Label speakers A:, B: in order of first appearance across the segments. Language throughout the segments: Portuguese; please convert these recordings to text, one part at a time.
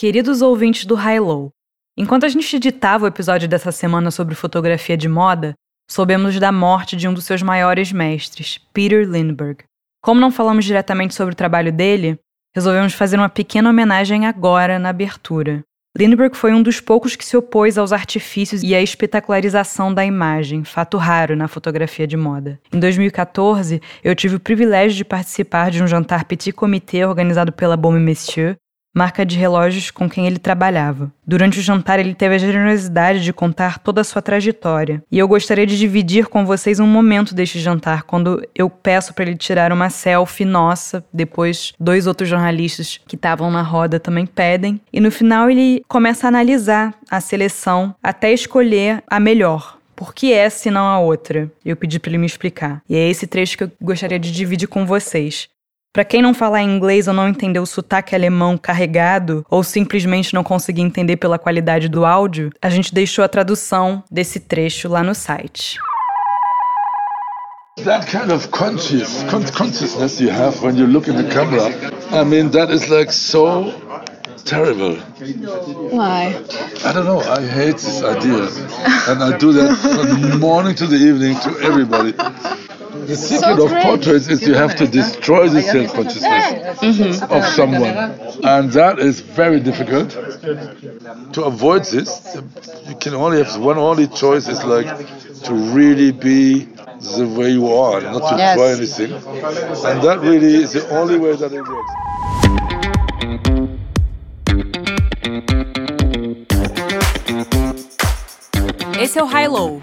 A: Queridos ouvintes do High Low, enquanto a gente editava o episódio dessa semana sobre fotografia de moda, soubemos da morte de um dos seus maiores mestres, Peter Lindbergh. Como não falamos diretamente sobre o trabalho dele, resolvemos fazer uma pequena homenagem agora na abertura. Lindbergh foi um dos poucos que se opôs aos artifícios e à espetacularização da imagem, fato raro na fotografia de moda. Em 2014, eu tive o privilégio de participar de um jantar petit comité organizado pela Baume Messieurs, marca de relógios com quem ele trabalhava. Durante o jantar, ele teve a generosidade de contar toda a sua trajetória, e eu gostaria de dividir com vocês um momento deste jantar, quando eu peço para ele tirar uma selfie nossa, depois dois outros jornalistas que estavam na roda também pedem, e no final ele começa a analisar a seleção até escolher a melhor. Por que essa e não a outra? Eu pedi para ele me explicar. E é esse trecho que eu gostaria de dividir com vocês. Para quem não fala inglês ou não entendeu o sotaque alemão carregado, ou simplesmente não conseguir entender pela qualidade do áudio, a gente deixou a tradução desse trecho lá no site.
B: That kind of conscious, consciousness you have when you look in the camera, I mean, that is like so terrible.
C: Why?
B: I don't know. I hate this idea. and I do that from the morning to the evening to everybody. The secret
C: So
B: of portraits is you have to destroy the self consciousness mm-hmm. of someone. And that is very difficult. To avoid this, you can only have one only choice is like to really be the way you are, not to
C: Yes.
B: try anything. And that really is the only way that it works.
D: Esse é o High Low,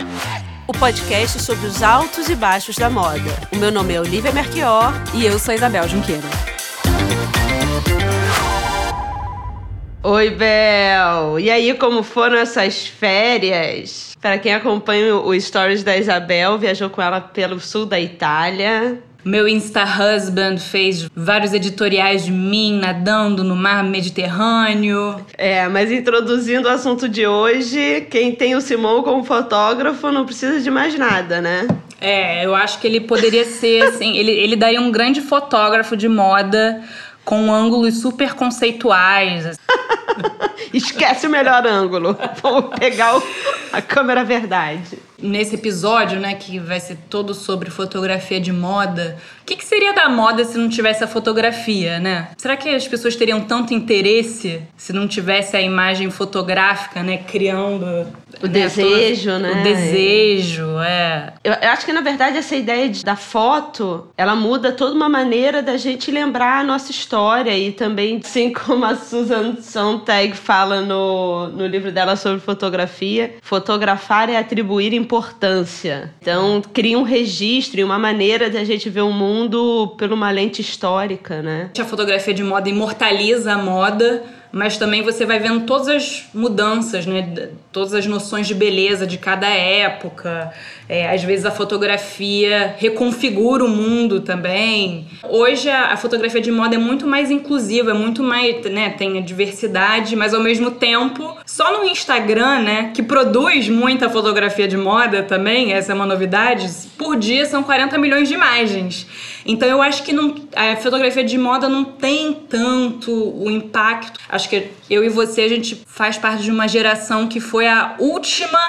D: o podcast sobre os altos e baixos da moda. O meu nome é Olivia Merchior
A: E eu sou a Isabel Junqueira.
D: Oi, Bel! E aí, como foram essas férias? Para quem acompanha o Stories da Isabel, viajou com ela pelo sul da Itália.
A: Meu Insta Husband fez vários editoriais de mim nadando no mar Mediterrâneo.
D: É, mas introduzindo o assunto de hoje, quem tem o Simão como fotógrafo não precisa de mais nada, né?
A: É, eu acho que ele poderia ser, assim, ele, ele daria um grande fotógrafo de moda com ângulos super conceituais. assim.
D: Esquece o melhor ângulo. Vamos pegar o- a câmera verdade.
A: Nesse episódio, né, que vai ser todo sobre fotografia de moda, o que, que seria da moda se não tivesse a fotografia, né? Será que as pessoas teriam tanto interesse se não tivesse a imagem fotográfica, né, criando
D: O
A: né,
D: desejo,
A: todo-
D: né?
A: O desejo, é.
D: Eu, eu acho que, na verdade, essa ideia de- da foto, ela muda toda uma maneira da gente lembrar a nossa história e também, assim como a Susan Sontag fala no, no livro dela sobre fotografia, fotografar é atribuir importância. Então, cria um registro e uma maneira de a gente ver o mundo por uma lente histórica, né?
A: A fotografia de moda imortaliza a moda, mas também você vai vendo todas as mudanças, né? Todas as noções de beleza de cada época. É, às vezes a fotografia reconfigura o mundo também. Hoje a, a fotografia de moda é muito mais inclusiva, é muito mais, né? Tem a diversidade, mas ao mesmo tempo, só no Instagram, né? Que produz muita fotografia de moda também, essa é uma novidade. Por dia são 40 milhões de imagens. Então eu acho que não, a fotografia de moda não tem tanto o impacto. Acho que eu e você a gente faz parte de uma geração que foi a última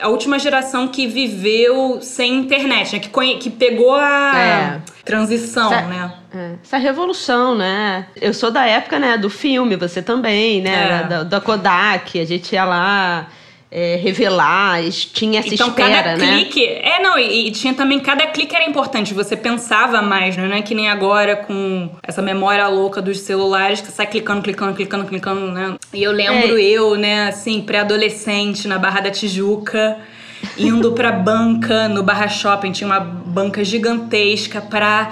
A: a última geração que viveu sem internet, né? Que, que pegou a
D: É.
A: transição,
D: Essa-
A: né?
D: É, Essa revolução, né? Eu sou da época, né, do filme, você também, né?
A: É.
D: Da, da Kodak, a gente ia lá é, revelar, tinha essa
A: Então,
D: espera,
A: cada
D: né?
A: clique. É, não, e, e tinha também. Cada clique era importante. Você pensava mais, né? Não é que nem agora com essa memória louca dos celulares que sai clicando, clicando, clicando, clicando, né? E eu lembro
D: É.
A: eu, né, assim, pré-adolescente, na Barra da Tijuca. Indo pra banca, no Barra Shopping, tinha uma banca gigantesca pra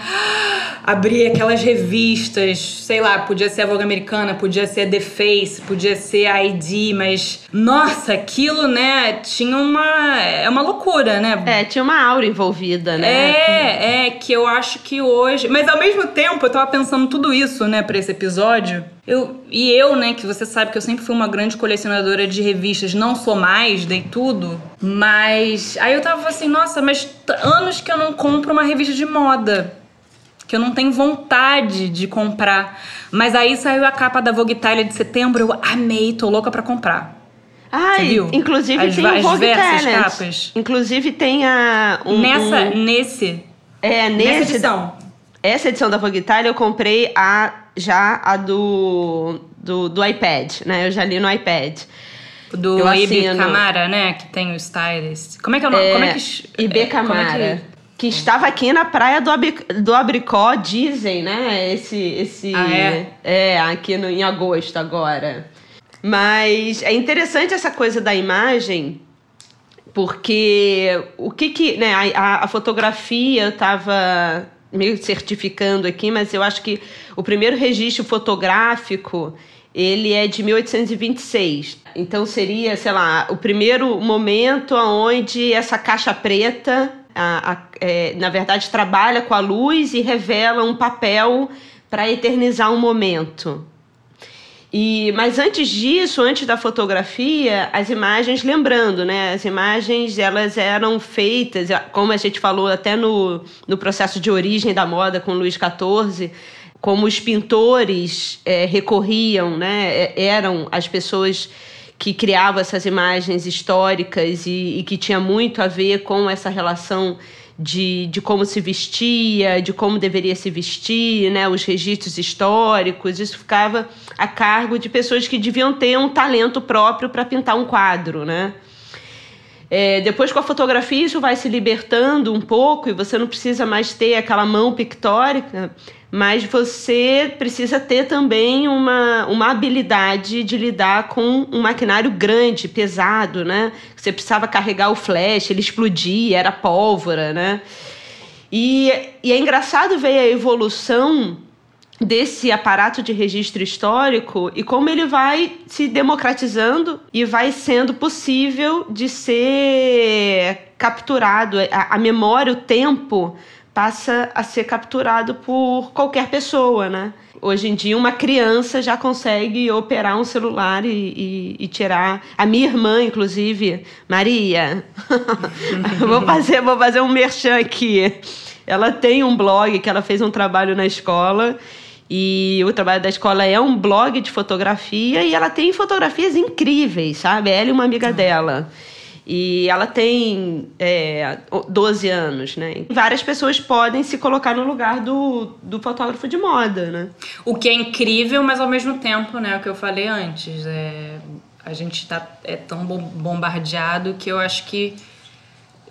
A: abrir aquelas revistas, sei lá, podia ser a Vogue Americana, podia ser a The Face, podia ser a ID, mas nossa, aquilo, né, tinha uma é uma loucura, né?
D: É, tinha uma aura envolvida, né?
A: É, é que eu acho que hoje, mas ao mesmo tempo eu tava pensando tudo isso, né, pra esse episódio. Eu, e eu, né, que você sabe que eu sempre fui uma grande colecionadora de revistas, não sou mais, dei tudo, mas aí eu tava assim, nossa, mas anos que eu não compro uma revista de moda. Que eu não tenho vontade de comprar. Mas aí saiu a capa da Vogue Italia de setembro, eu amei, tô louca para comprar.
D: Ai, viu? inclusive
A: as,
D: tem
A: as
D: Vogue
A: diversas
D: Talent.
A: capas.
D: Inclusive tem a um,
A: Nessa,
D: um,
A: nesse,
D: é nesse
A: nessa edição.
D: Essa edição da Vogue Italia eu comprei a já a do do, do iPad, né? Eu já li no iPad.
A: Do
D: Eu
A: Ibe
D: assino.
A: Camara, né? Que tem o stylist. Como é que é o nome? como é que...
D: Ibe
A: é, é
D: Camara.
A: Que-
D: estava aqui na praia do, Abi- do Abricó, dizem, né? Esse. esse
A: Ah, é?
D: É, aqui no, em agosto agora. Mas é interessante essa coisa da imagem, porque o que que. Né, a, a- a fotografia eu estava meio certificando aqui, mas eu acho que o primeiro registro fotográfico ele é de 1826. Então seria, sei lá, o primeiro momento onde essa caixa preta, a- a- é, na verdade, trabalha com a luz e revela um papel para eternizar um momento. E, mas antes disso, antes da fotografia, as imagens, lembrando, né? As imagens elas eram feitas, como a gente falou até no, no processo de origem da moda com Luís XIV, como os pintores eh, recorriam, né? eh, Eram as pessoas que criavam essas imagens históricas e, e que tinha muito a ver com essa relação de, de como se vestia, de como deveria se vestir, né? os registros históricos, isso ficava a cargo de pessoas que deviam ter um talento próprio para pintar um quadro. Né? É, depois com a fotografia isso vai se libertando um pouco e você não precisa mais ter aquela mão pictórica, mas você precisa ter também uma, uma habilidade de lidar com um maquinário grande, pesado, né? Você precisava carregar o flash, ele explodia, era pólvora, né? E, e é engraçado ver a evolução desse aparato de registro histórico e como ele vai se democratizando e vai sendo possível de ser capturado. A, a memória, o tempo passa a ser capturado por qualquer pessoa, né? Hoje em dia, uma criança já consegue operar um celular e, e, e tirar. A minha irmã, inclusive, Maria, vou fazer, vou fazer um merchan aqui. Ela tem um blog que ela fez um trabalho na escola e o trabalho da escola é um blog de fotografia e ela tem fotografias incríveis, sabe? Ela e uma amiga dela. E ela tem é, 12 anos, né? Várias pessoas podem se colocar no lugar do, do fotógrafo de moda, né?
A: O que é incrível, mas ao mesmo tempo, né, o que eu falei antes, é, a gente tá, é tão bom- bombardeado que eu acho que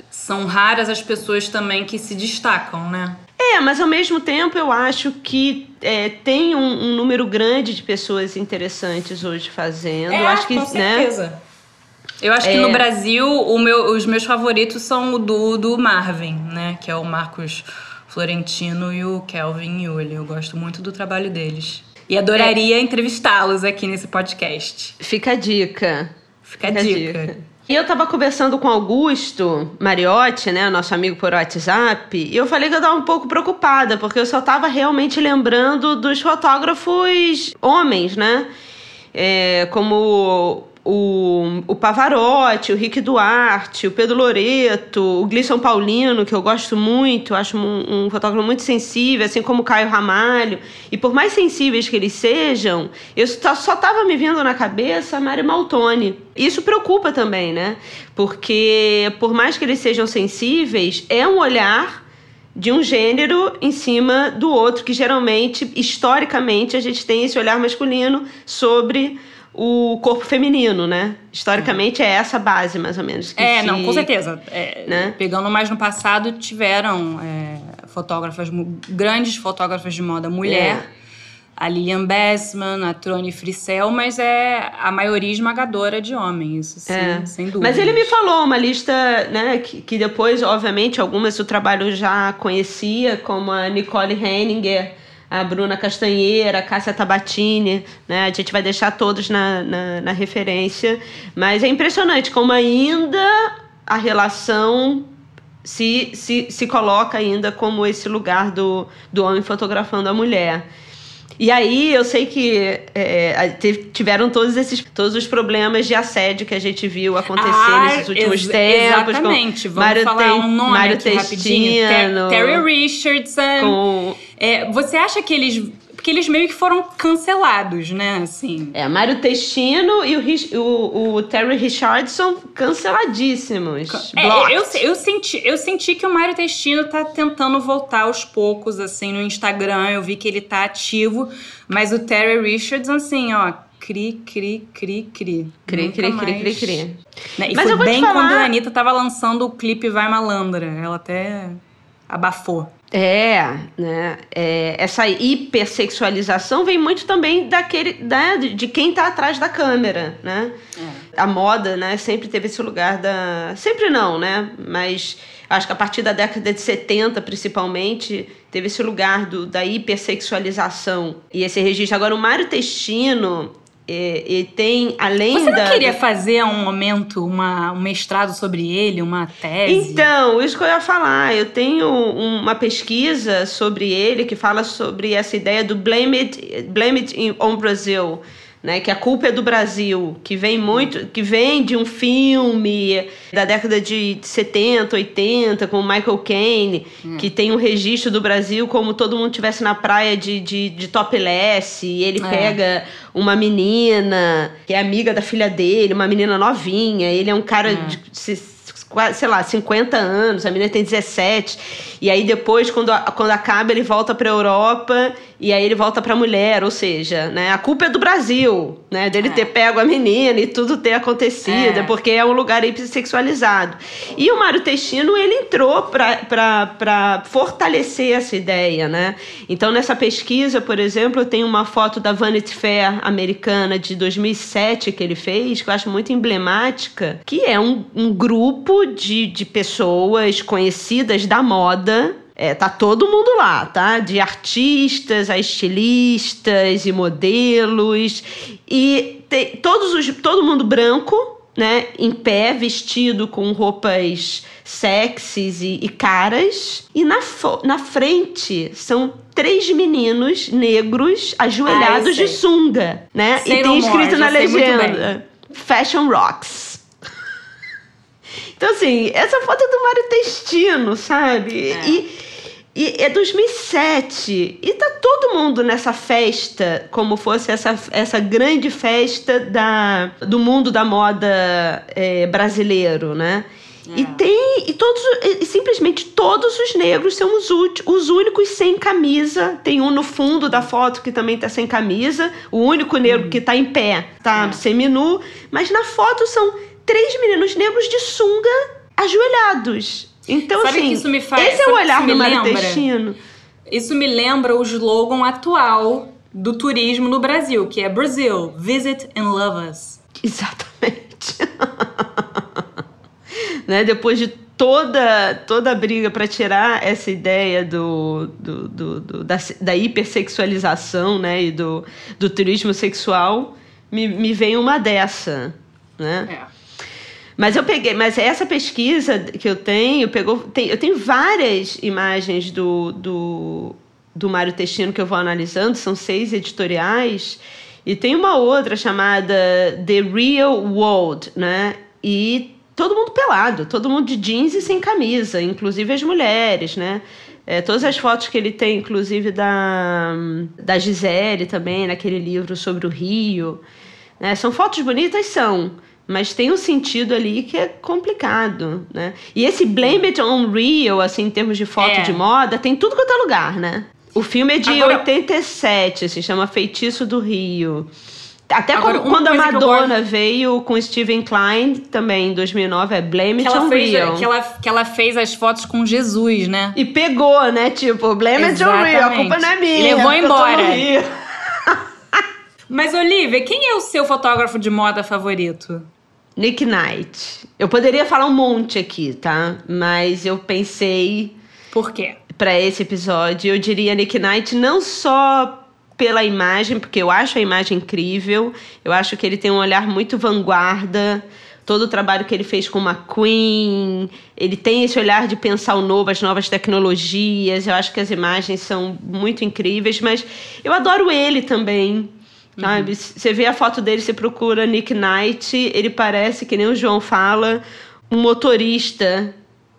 A: são raras as pessoas também que se destacam, né?
D: É, mas ao mesmo tempo eu acho que é, tem um, um número grande de pessoas interessantes hoje fazendo. eu acho que,
A: É, com
D: né?
A: Eu acho que
D: É.
A: no Brasil o meu- os meus favoritos são o do, do Marvin, né? Que é o Marcos Florentino e o Kelvin Yuli. Eu gosto muito do trabalho deles. E adoraria entrevistá-los aqui nesse podcast.
D: Fica a dica.
A: Fica a dica.
D: E eu tava conversando com Augusto Mariotti, né, nosso amigo por WhatsApp, e eu falei que eu tava um pouco preocupada, porque eu só tava realmente lembrando dos fotógrafos homens, né? É, como o, o Pavarotti, o Rick Duarte, o Pedro Loreto, o Glisson Paulino, que eu gosto muito, acho um, um fotógrafo muito sensível, assim como o Caio Ramalho. E por mais sensíveis que eles sejam, eu só, só tava me vindo na cabeça a Mari Maltoni. Isso preocupa também, né? Porque por mais que eles sejam sensíveis, é um olhar de um gênero em cima do outro, que geralmente, historicamente, a gente tem esse olhar masculino sobre o corpo feminino, né? Historicamente é essa a base, mais ou menos. que
A: É,
D: se-
A: não, com certeza. É,
D: né?
A: Pegando mais no passado, tiveram é, fotógrafas, grandes fotógrafas de moda mulher.
D: É.
A: A Lilian Bessman, a Trone Frissel, mas é a maioria esmagadora de homens, isso sim,
D: É.
A: sem dúvida.
D: Mas ele me falou uma lista, né, que, que depois, obviamente, algumas o trabalho já conhecia, como a Nicole Henninger, a Bruna Castanheira, a Cássia Tabatini, né? A gente vai deixar todos na, na, na referência. Mas é impressionante como ainda a relação se, se, se coloca ainda como esse lugar do, do homem fotografando a mulher. E aí eu sei que é, tiveram todos esses todos os problemas de assédio que a gente viu acontecer
A: Ah,
D: nesses últimos
A: ex-
D: tempos.
A: Exatamente. Vamos
D: Mário
A: falar
D: Te-
A: um nome
D: Mário
A: aqui rapidinho. Ter- Terry Richardson.
D: com
A: É, você acha que eles porque eles meio que foram cancelados, né? Assim.
D: É, Mário Testino e o, o, o Terry Richardson canceladíssimos.
A: É, eu, eu, senti, eu senti que o Mário Testino tá tentando voltar aos poucos, assim, no Instagram. Eu vi que ele tá ativo, mas o Terry Richardson, assim, ó, cri, cri, cri, cri.
D: Cri, cri, cri, cri, cri.
A: Né? E Mas foi bem falar... quando a Anitta tava lançando o clipe Vai Malandra. Ela até abafou.
D: É, né? É, essa hipersexualização vem muito também daquele, né, de quem está atrás da câmera, né? É. A moda, né, sempre teve esse lugar da, sempre não, né? Mas acho que a partir da década de 70, principalmente, teve esse lugar do, da hipersexualização e esse registro. Agora o Mário Testino, e, e, tem, além
A: Você
D: não
A: da... queria fazer um momento, uma, um mestrado sobre ele, uma tese?
D: Então, isso que eu ia falar. Eu tenho uma pesquisa sobre ele que fala sobre essa ideia do blame it, blame it on Brazil né, que a culpa é do Brasil, que vem muito, que vem de um filme da década de 70, 80, com Michael Caine, hum. que tem um registro do Brasil como todo mundo tivesse na praia de, de, de topless, e ele é. pega uma menina que é amiga da filha dele, uma menina novinha, ele é um cara é. de, sei lá, 50 anos, a menina tem 17. E aí depois, quando, quando acaba, ele volta para Europa e aí ele volta para a mulher, ou seja, né, a culpa é do Brasil, né, dele é. ter pego a menina e tudo ter acontecido, é. porque é um lugar sexualizado. E o Mário Testino, ele entrou para fortalecer essa ideia, né? Então, nessa pesquisa, por exemplo, eu tenho uma foto da Vanity Fair americana de 2007 que ele fez, que eu acho muito emblemática, que é um, um grupo de, de pessoas conhecidas da moda é, tá todo mundo lá, tá? De artistas a estilistas e modelos. E tem, todos os, todo mundo branco, né? Em pé, vestido com roupas sexys e, e caras. E na, na frente são três meninos negros ajoelhados ah, de sunga, né? Sei e tem escrito na legenda: Fashion Rocks. Então, assim, essa foto é do Mário Testino, sabe? É. E, e é 2007 e tá todo mundo nessa festa, como fosse essa, essa grande festa da, do mundo da moda é, brasileiro, né? É. E tem. E todos. E simplesmente todos os negros são os, os únicos sem camisa. Tem um no fundo da foto que também tá sem camisa. O único negro hum. que tá em pé, tá é. seminu. Mas na foto são três meninos negros de sunga ajoelhados. Então, Sabe assim, isso me faz, esse é o olhar do Mário Testino.
A: Isso me lembra o slogan atual do turismo no Brasil, que é Brasil, visit and love us.
D: Exatamente. né? Depois de toda, toda a briga para tirar essa ideia do, do, do, do, da, da hipersexualização né? e do, do turismo sexual, me, me vem uma dessa. Né? É. Mas eu peguei, mas essa pesquisa que eu tenho, pegou, tem, eu tenho várias imagens do, do, do Mário Testino que eu vou analisando, são seis editoriais, e tem uma outra chamada The Real World, né? E todo mundo pelado, todo mundo de jeans e sem camisa, inclusive as mulheres, né? É, todas as fotos que ele tem, inclusive da, da Gisele também, naquele livro sobre o Rio. Né? São fotos bonitas? São mas tem um sentido ali que é complicado, né? E esse Blame It on Real, assim, em termos de foto é. de moda, tem tudo quanto é lugar, né? O filme é de Agora... 87, se chama Feitiço do Rio. Até Agora, quando a Madonna gosto... veio com Steven Klein, também em 2009, é Blame It on
A: fez,
D: Real.
A: Que ela, que ela fez as fotos com Jesus, né?
D: E pegou, né? Tipo, Blame Exatamente. It on Real, a culpa não é minha.
A: E levou embora. Mas, Olivia, quem é o seu fotógrafo de moda favorito?
D: Nick Knight. Eu poderia falar um monte aqui, tá? Mas eu pensei.
A: Por quê?
D: Para esse episódio, eu diria Nick Knight não só pela imagem, porque eu acho a imagem incrível, eu acho que ele tem um olhar muito vanguarda. Todo o trabalho que ele fez com McQueen, ele tem esse olhar de pensar o novo, as novas tecnologias. Eu acho que as imagens são muito incríveis, mas eu adoro ele também. Sabe? Uhum. Você vê a foto dele, você procura Nick Knight, ele parece, que nem o João fala, um motorista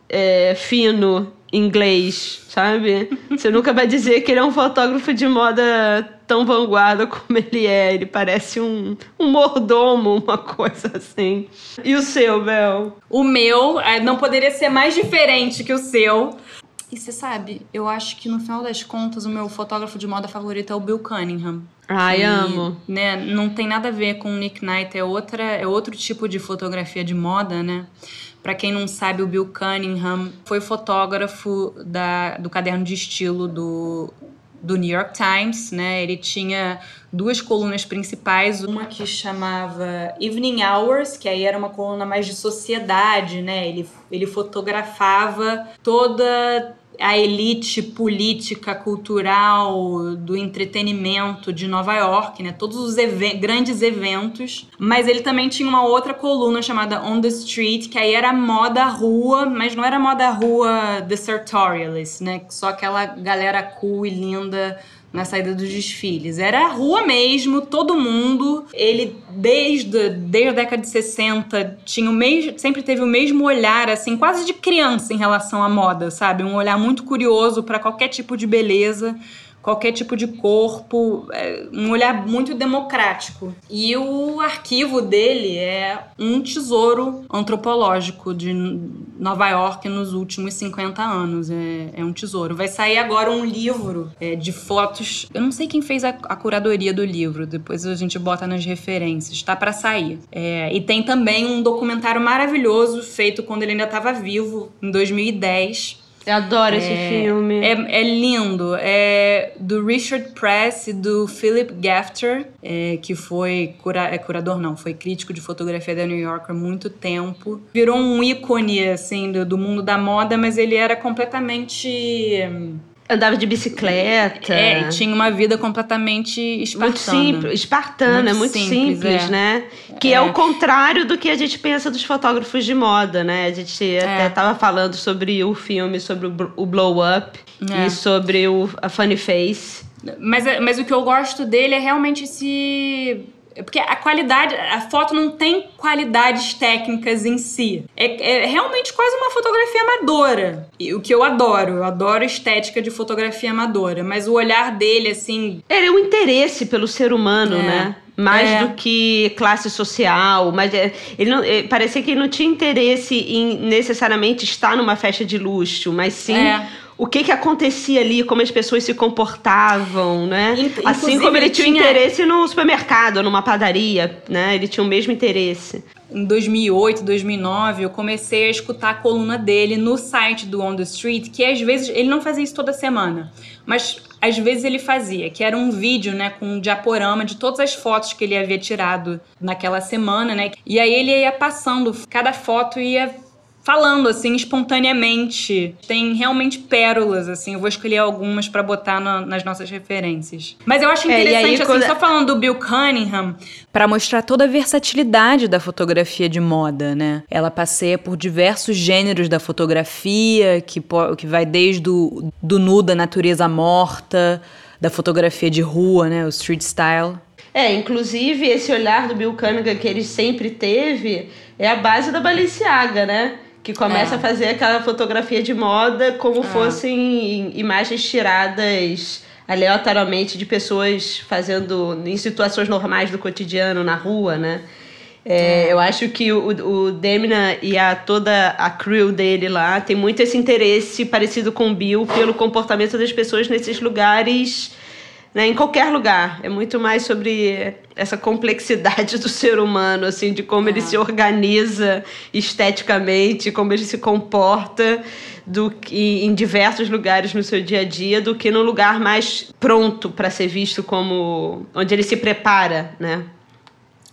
D: é, fino inglês, sabe? Você nunca vai dizer que ele é um fotógrafo de moda tão vanguarda como ele é. Ele parece um, um mordomo, uma coisa assim. E o seu, Bel?
A: O meu é, não poderia ser mais diferente que o seu. E você sabe, eu acho que no final das contas o meu fotógrafo de moda favorito é o Bill Cunningham.
D: Ai, que, amo.
A: Né, não tem nada a ver com o Nick Knight, é, outra, é outro tipo de fotografia de moda, né? Para quem não sabe, o Bill Cunningham foi fotógrafo da, do caderno de estilo do, do New York Times, né? Ele tinha duas colunas principais, uma que chamava Evening Hours, que aí era uma coluna mais de sociedade, né? Ele, ele fotografava toda a elite política, cultural, do entretenimento de Nova York, né? Todos os grandes eventos. Mas ele também tinha uma outra coluna chamada On the Street, que aí era moda rua, mas não era moda rua The Sartorialist, né? Só aquela galera cool e linda na saída dos desfiles. Era a rua mesmo, todo mundo. Ele, desde, desde a década de 60, tinha o mesmo, sempre teve o mesmo olhar, assim, quase de criança em relação à moda, sabe? Um olhar muito curioso para qualquer tipo de beleza qualquer tipo de corpo, é um olhar muito democrático. E o arquivo dele é um tesouro antropológico de Nova York nos últimos 50 anos. É, é um tesouro. Vai sair agora um livro é, de fotos. Eu não sei quem fez a, a, curadoria do livro, depois a gente bota nas referências. Está para sair. É, e tem também um documentário maravilhoso feito quando ele ainda estava vivo, em 2010
D: eu adoro é, esse filme.
A: É, é, lindo. É do Richard Press e do Philip Gafter, é, que foi cura, é, curador, não, foi crítico de fotografia da New York há muito tempo. Virou um ícone, assim, do, do mundo da moda, mas ele era completamente
D: Andava de bicicleta.
A: É, e tinha uma vida completamente espartana.
D: Muito simples, espartana, muito, muito simples, simples é. né? Que é. é. o contrário do que a gente pensa dos fotógrafos de moda, né? A gente é. até tava falando sobre o filme, sobre o Blow Up é. e sobre o, a Funny Face.
A: Mas, mas o que eu gosto dele é realmente esse porque a qualidade, a foto não tem qualidades técnicas em si. É, é, realmente quase uma fotografia amadora. E o que eu adoro, eu adoro estética de fotografia amadora. Mas o olhar dele, assim.
D: Ele é um interesse pelo ser humano, é. né? mais é. do que classe social, mas é, ele não, é, parecia que ele não tinha interesse em necessariamente estar numa festa de luxo, mas sim é o que que acontecia ali, como as pessoas se comportavam, né? Inclusive, assim como ele tinha, tinha interesse no supermercado, numa padaria, né? Ele tinha o mesmo interesse.
A: Em 2008, 2009, eu comecei a escutar a coluna dele no site do On the Street, que às vezes ele não fazia isso toda semana, mas às vezes ele fazia, que era um vídeo, né, com um diaporama de todas as fotos que ele havia tirado naquela semana, né? E aí ele ia passando, cada foto ia falando assim espontaneamente. Tem realmente pérolas assim. Eu vou escolher algumas para botar no, nas nossas referências. Mas eu acho interessante é, aí, assim, quando... só falando do Bill Cunningham, para mostrar toda a versatilidade da fotografia de moda, né? Ela passeia por diversos gêneros da fotografia, que que vai desde o do nu da natureza morta, da fotografia de rua, né, o street style.
D: É, inclusive esse olhar do Bill Cunningham que ele sempre teve é a base da Balenciaga, né? Que começa é. a fazer aquela fotografia de moda como é. fossem imagens tiradas aleatoriamente de pessoas fazendo em situações normais do cotidiano na rua, né? É, é. eu acho que o, o Demna e a toda a crew dele lá tem muito esse interesse parecido com o Bill pelo comportamento das pessoas nesses lugares né, em qualquer lugar. É muito mais sobre essa complexidade do ser humano, assim, de como ele se organiza esteticamente, como ele se comporta do que em diversos lugares no seu dia a dia, do que no lugar mais pronto para ser visto como onde ele se prepara, né?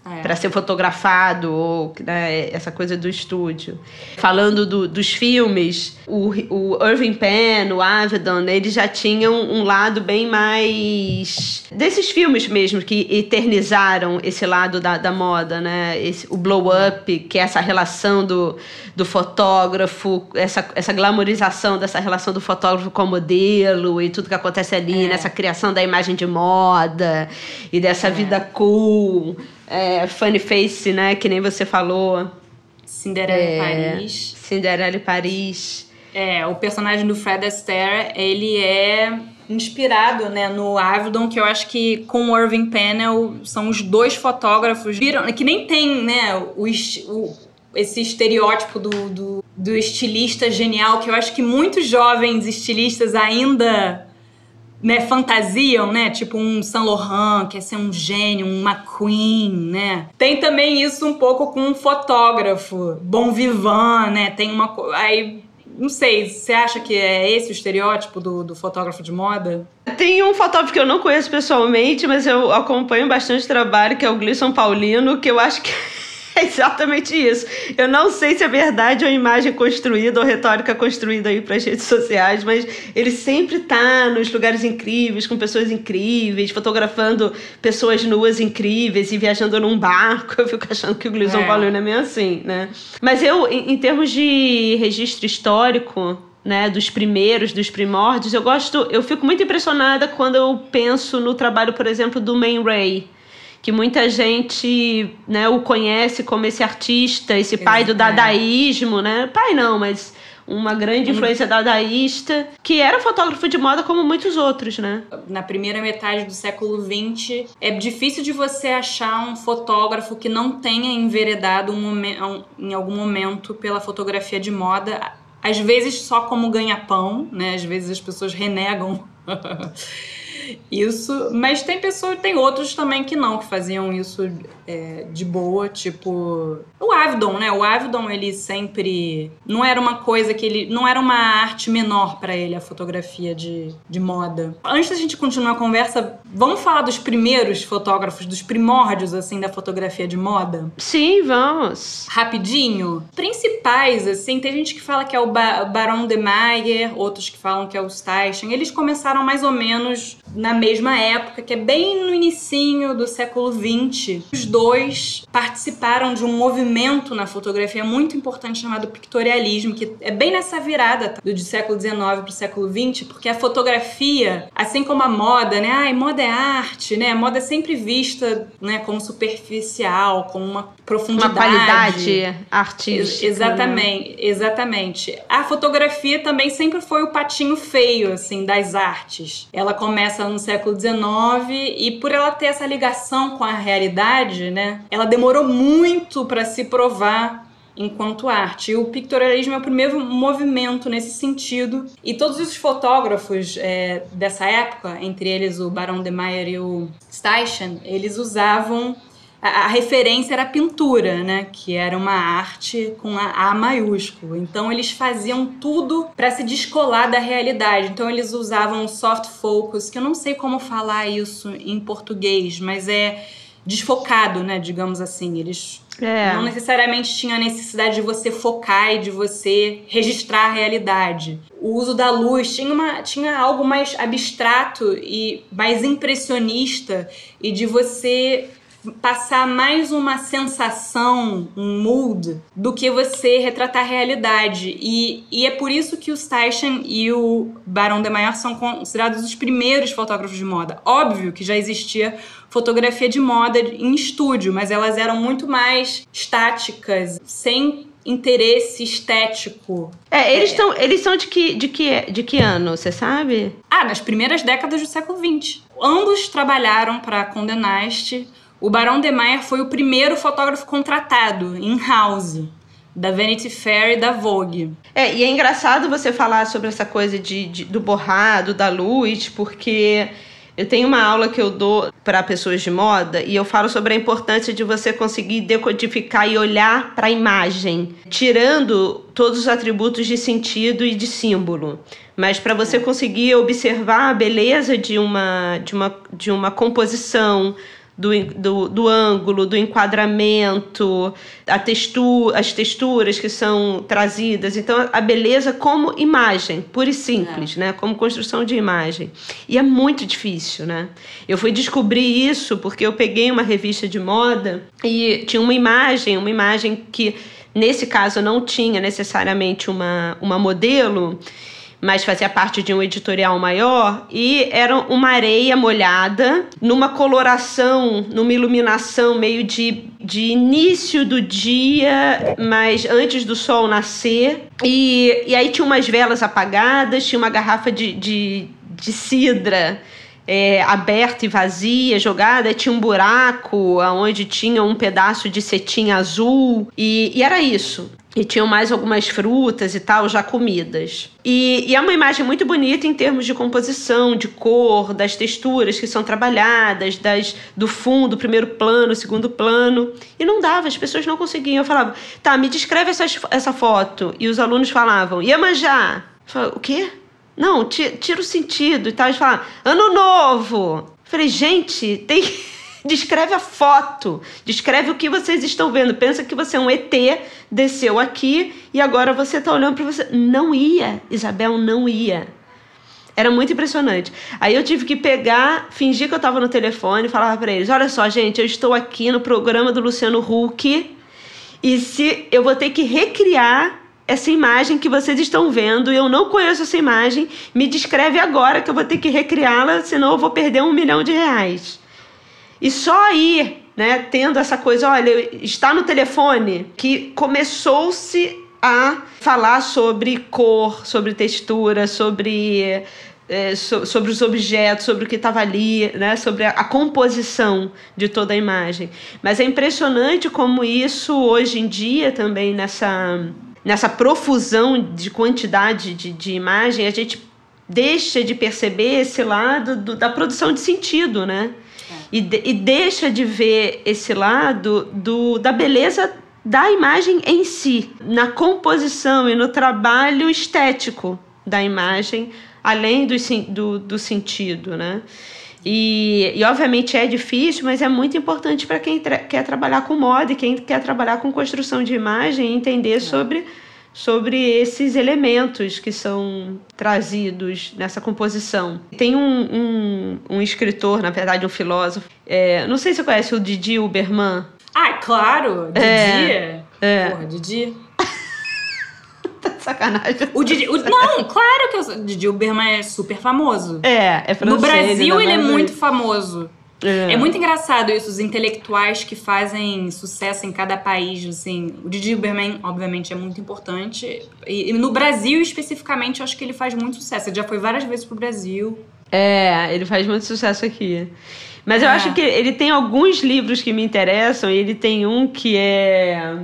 D: É. para ser fotografado, ou né, essa coisa do estúdio. Falando do, dos filmes, o, o Irving Penn, o Avedon, eles já tinham um lado bem mais. desses filmes mesmo, que eternizaram esse lado da, da moda, né? Esse, o blow up, que é essa relação do, do fotógrafo, essa, essa glamorização dessa relação do fotógrafo com o modelo e tudo que acontece ali, é. nessa criação da imagem de moda e dessa é. vida cool é, Funny Face, né? Que nem você falou.
A: Cinderela é, Paris.
D: Cinderela e Paris.
A: É, o personagem do Fred Astaire, ele é inspirado né, no Avedon, que eu acho que com o Irving Pennell são os dois fotógrafos que nem tem né, o, o esse estereótipo do, do, do, estilista genial, que eu acho que muitos jovens estilistas ainda né, fantasiam, né? Tipo um Saint Laurent, quer ser um gênio, um McQueen, né? Tem também isso um pouco com um fotógrafo, bom vivant, né? Tem uma... Aí não sei, você acha que é esse o estereótipo do, do fotógrafo de moda?
D: Tem um fotógrafo que eu não conheço pessoalmente, mas eu acompanho bastante trabalho, que é o Gleison Paulino, que eu acho que é exatamente isso. Eu não sei se é verdade ou imagem construída ou retórica construída aí para as redes sociais, mas ele sempre tá nos lugares incríveis, com pessoas incríveis, fotografando pessoas nuas incríveis e viajando num barco. Eu fico achando que o Gleison é. Paulino é meio assim, né? Mas eu, em, em termos de registro histórico, né, dos primeiros, dos primórdios, eu gosto, eu fico muito impressionada quando eu penso no trabalho, por exemplo, do Man Ray que muita gente né, o conhece como esse artista, esse pai do dadaísmo, né? Pai não, mas uma grande influência dadaísta, que era fotógrafo de moda como muitos outros, né?
A: Na primeira metade do século XX, é difícil de você achar um fotógrafo que não tenha enveredado um momento, em algum momento pela fotografia de moda, às vezes só como ganha-pão, né? Às vezes as pessoas renegam isso, mas tem pessoas, tem outros também que não, que faziam isso é, de boa, tipo o Avedon, né? O Avedon ele sempre não era uma coisa que ele não era uma arte menor para ele a fotografia de, de moda. Antes da gente continuar a conversa, vamos falar dos primeiros fotógrafos, dos primórdios assim da fotografia de moda?
D: Sim, vamos.
A: Rapidinho. Principais assim, tem gente que fala que é o ba Baron de Meyer, outros que falam que é o Steichen. Eles começaram mais ou menos na mesma época, que é bem no inicinho do século 20. Os dois participaram de um movimento na fotografia muito importante chamado pictorialismo, que é bem nessa virada tá? do século 19 para o século 20, porque a fotografia, assim como a moda, né? Ai, moda é arte, né? A moda é sempre vista, né, como superficial, com uma profundidade,
D: uma qualidade artística.
A: Exatamente, né? exatamente. A fotografia também sempre foi o patinho feio assim das artes. Ela começa no século XIX e por ela ter essa ligação com a realidade, né, ela demorou muito para se provar enquanto arte. E o pictorialismo é o primeiro movimento nesse sentido. E todos os fotógrafos é, dessa época, entre eles o Baron de Meyer e o Steichen, eles usavam a, a, referência era a pintura, né? Que era uma arte com a A maiúsculo. Então eles faziam tudo para se descolar da realidade. Então eles usavam soft focus, que eu não sei como falar isso em português, mas é desfocado, né? Digamos assim. Eles é. Não necessariamente tinha a necessidade de você focar e de você registrar a realidade. O uso da luz tinha, uma, tinha algo mais abstrato e mais impressionista e de você passar mais uma sensação, um mood, do que você retratar a realidade. E, e é por isso que o Steichen e o Barão de Maior são considerados os primeiros fotógrafos de moda. Óbvio que já existia fotografia de moda em estúdio, mas elas eram muito mais estáticas, sem interesse estético.
D: É, eles, é. eles são de que, de, que, de que ano, você sabe?
A: Ah, nas primeiras décadas do século XX. Ambos trabalharam para Condé Nast o Barão de Meyer foi o primeiro fotógrafo contratado em house da Vanity Fair e da Vogue.
D: É, e é engraçado você falar sobre essa coisa de, de do borrado, da luz, porque eu tenho uma aula que eu dou para pessoas de moda e eu falo sobre a importância de você conseguir decodificar e olhar para a imagem, tirando todos os atributos de sentido e de símbolo. Mas para você conseguir observar a beleza de uma, de uma, de uma composição, do, do, do ângulo, do enquadramento, a textura, as texturas que são trazidas. Então, a beleza como imagem, pura e simples, é. né? Como construção de imagem. E é muito difícil, né? Eu fui descobrir isso porque eu peguei uma revista de moda e tinha uma imagem, uma imagem que, nesse caso, não tinha necessariamente uma, uma modelo mas fazia parte de um editorial maior, e era uma areia molhada, numa coloração, numa iluminação meio de, de início do dia, mas antes do sol nascer. E, e aí tinha umas velas apagadas, tinha uma garrafa de, de, de cidra é, aberta e vazia, jogada, tinha um buraco onde tinha um pedaço de cetim azul e, e era isso. E tinham mais algumas frutas e tal, já comidas. E, e, é uma imagem muito bonita em termos de composição, de cor, das texturas que são trabalhadas, das, do fundo, primeiro plano, segundo plano. E não dava, as pessoas não conseguiam. Eu falava, tá, me descreve essa, essa foto. E os alunos falavam, Iemanjá. Eu falava, o quê? Não, tira o sentido e tal. Eles falam, ano novo. falei, gente, tem. Descreve a foto, descreve o que vocês estão vendo. Pensa que você é um ET, desceu aqui e agora você está olhando para você. Não ia, Isabel não ia. Era muito impressionante. Aí eu tive que pegar, fingir que eu estava no telefone e falava para eles: Olha só, gente, eu estou aqui no programa do Luciano Huck e se eu vou ter que recriar essa imagem que vocês estão vendo, eu não conheço essa imagem, me descreve agora que eu vou ter que recriá-la, senão eu vou perder um milhão de reais. E só aí, né, tendo essa coisa, olha, está no telefone, que começou-se a falar sobre cor, sobre textura, sobre é, so, sobre os objetos, sobre o que estava ali, né, sobre a, a, composição de toda a imagem. Mas é impressionante como isso hoje em dia também nessa nessa profusão de quantidade de, de imagem, a gente deixa de perceber esse lado do, da produção de sentido, né? E, de, e deixa de ver esse lado do, da beleza da imagem em si, na composição e no trabalho estético da imagem, além do, do, do sentido, né? E, e, obviamente é difícil, mas é muito importante para quem tra quer trabalhar com moda e quem quer trabalhar com construção de imagem entender é. sobre, sobre esses elementos que são trazidos nessa composição. Tem um, um, um escritor, na verdade, um filósofo, é, não sei se você conhece o Didi Uberman.
A: Ah, claro! Didi! É. é. Porra, Didi
D: tá de sacanagem.
A: O Didi, o, não, claro que o Didi Uberman é super famoso.
D: É, é francês.
A: No Brasil ele é muito famoso. É. é. muito engraçado isso, os intelectuais que fazem sucesso em cada país, assim. O Didi Uberman, obviamente, é muito importante. E, e, no Brasil, especificamente, eu acho que ele faz muito sucesso. Ele já foi várias vezes pro Brasil.
D: É, ele faz muito sucesso aqui. Mas eu é. acho que ele tem alguns livros que me interessam, e ele tem um que é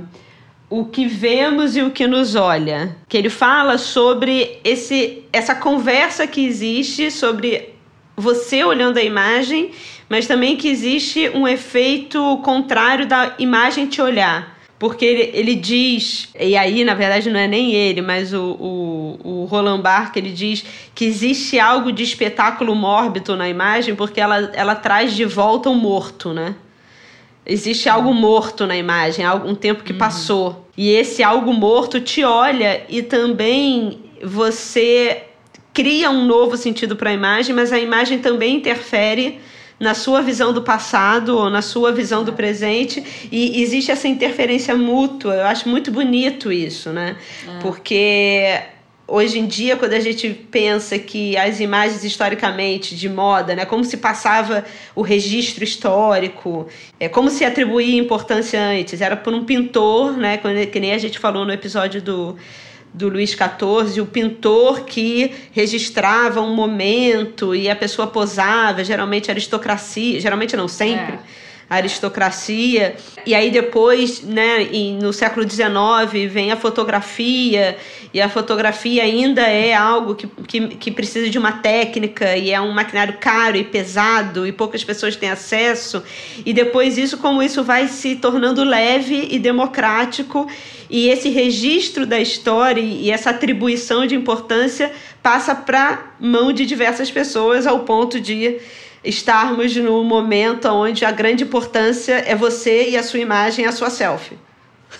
D: o que vemos e o que nos olha, que ele fala sobre esse essa conversa que existe sobre você olhando a imagem, mas também que existe um efeito contrário da imagem te olhar. Porque ele, ele diz, e aí na verdade não é nem ele, mas o, o, o Roland Barthes, ele diz que existe algo de espetáculo mórbido na imagem porque ela, ela traz de volta o morto, né? Existe algo morto na imagem, um tempo que uhum. passou. E esse algo morto te olha e também você cria um novo sentido para a imagem, mas a imagem também interfere na sua visão do passado ou na sua visão do presente e existe essa interferência mútua. Eu acho muito bonito isso, né? É. Porque hoje em dia, quando a gente pensa que as imagens historicamente de moda, né, como se passava o registro histórico, é como se atribuía importância antes, era por um pintor, né, que nem a gente falou no episódio do do Luís XIV, o pintor que registrava um momento e a pessoa posava, geralmente aristocracia, geralmente não sempre. É aristocracia. E aí depois, né, no século XIX, vem a fotografia, e a fotografia ainda é algo que, que, que precisa de uma técnica, e é um maquinário caro e pesado, e poucas pessoas têm acesso. E depois isso, como isso vai se tornando leve e democrático, e esse registro da história e essa atribuição de importância passa para mão de diversas pessoas ao ponto de estarmos no momento onde a grande importância é você e a sua imagem, a sua selfie.